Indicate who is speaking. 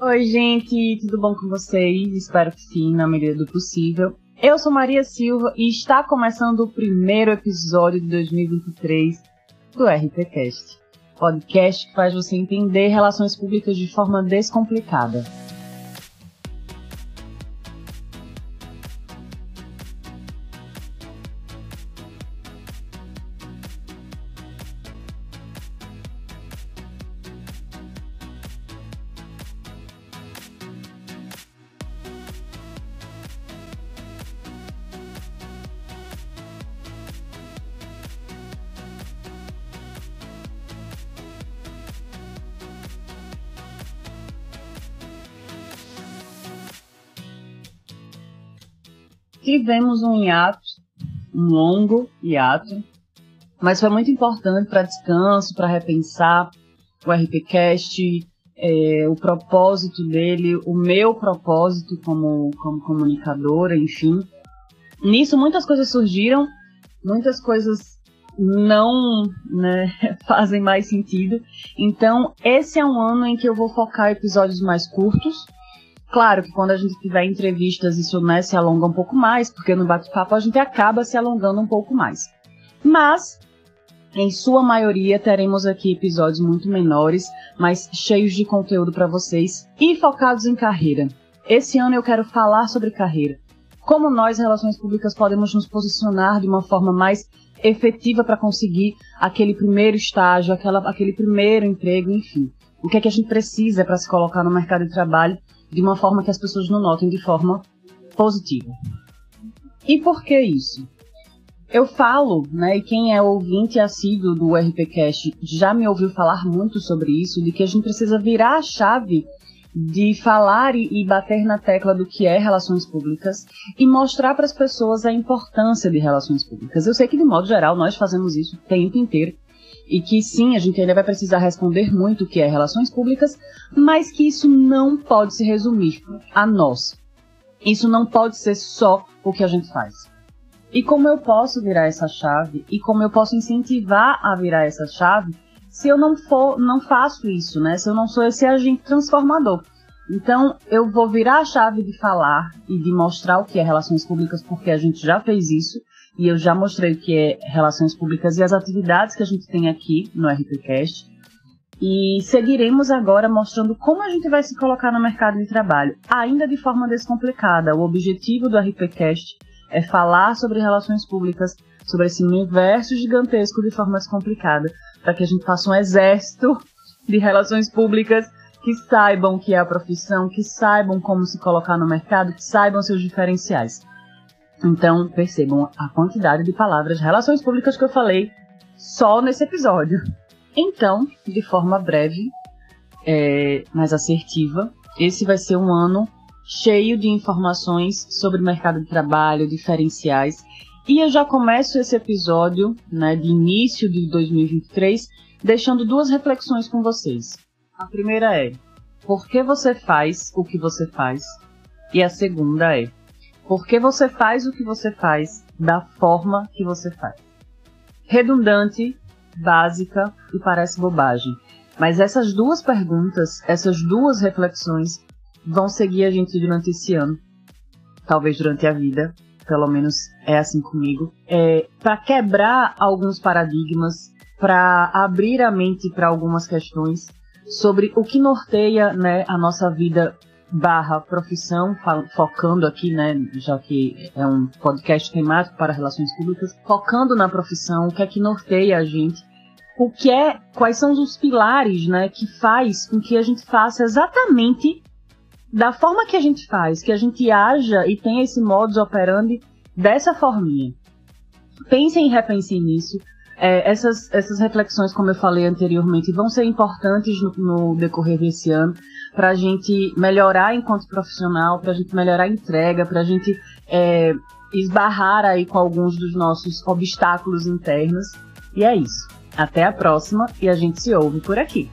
Speaker 1: Oi, gente, tudo bom com vocês? Espero que sim, na medida do possível. Eu sou Maria Silva e está começando o primeiro episódio de 2023 do RPCast, podcast que faz você entender relações públicas de forma descomplicada. Tivemos um hiato, um longo hiato, mas foi muito importante para descanso, para repensar o RPCast, é, o propósito dele, o meu propósito como, como comunicadora, enfim. Nisso muitas coisas surgiram, muitas coisas não né, fazem mais sentido. Então, esse é um ano em que eu vou focar episódios mais curtos, Claro que quando a gente tiver entrevistas, isso né, se alonga um pouco mais, porque no bate-papo a gente acaba se alongando um pouco mais. Mas, em sua maioria, teremos aqui episódios muito menores, mas cheios de conteúdo para vocês e focados em carreira. Esse ano eu quero falar sobre carreira. Como nós, relações públicas, podemos nos posicionar de uma forma mais efetiva para conseguir aquele primeiro estágio, aquela, aquele primeiro emprego, enfim. O que é que a gente precisa para se colocar no mercado de trabalho de uma forma que as pessoas não notem de forma positiva. E por que isso? Eu falo, né, e quem é ouvinte assíduo do RPCast já me ouviu falar muito sobre isso, de que a gente precisa virar a chave de falar e, bater na tecla do que é relações públicas e mostrar para as pessoas a importância de relações públicas. Eu sei que, de modo geral, nós fazemos isso o tempo inteiro, e que sim, a gente ainda vai precisar responder muito o que é relações públicas, mas que isso não pode se resumir a nós. Isso não pode ser só o que a gente faz. E como eu posso virar essa chave e como eu posso incentivar a virar essa chave se eu não for, não faço isso, né? Se eu não sou esse agente transformador. Então, eu vou virar a chave de falar e de mostrar o que é relações públicas, porque a gente já fez isso e eu já mostrei o que é relações públicas e as atividades que a gente tem aqui no RPCast. E seguiremos agora mostrando como a gente vai se colocar no mercado de trabalho, ainda de forma descomplicada. O objetivo do RPCast é falar sobre relações públicas, sobre esse universo gigantesco de forma descomplicada, para que a gente faça um exército de relações públicas que saibam o que é a profissão, que saibam como se colocar no mercado, que saibam seus diferenciais. Então, percebam a quantidade de palavras relações públicas que eu falei só nesse episódio. Então, de forma breve, é, mais assertiva, esse vai ser um ano cheio de informações sobre mercado de trabalho, diferenciais. E eu já começo esse episódio, né, de início de 2023, deixando duas reflexões com vocês. A primeira é: por que você faz o que você faz? E a segunda é: porque você faz o que você faz da forma que você faz. Redundante, básica e parece bobagem. Mas essas duas perguntas, essas duas reflexões vão seguir a gente durante esse ano, talvez durante a vida, pelo menos é assim comigo, é, para quebrar alguns paradigmas, para abrir a mente para algumas questões sobre o que norteia né, a nossa vida barra profissão, focando aqui, né, já que é um podcast temático para relações públicas, focando na profissão, o que é que norteia a gente, o que é, quais são os pilares, né, que faz com que a gente faça exatamente da forma que a gente faz, que a gente haja e tenha esse modus operandi dessa forminha. Pensem e repensem nisso. É, essas, essas reflexões, como eu falei anteriormente, vão ser importantes no, no decorrer desse ano para a gente melhorar enquanto profissional, para a gente melhorar a entrega, para a gente é, esbarrar aí com alguns dos nossos obstáculos internos. E é isso. Até a próxima e a gente se ouve por aqui.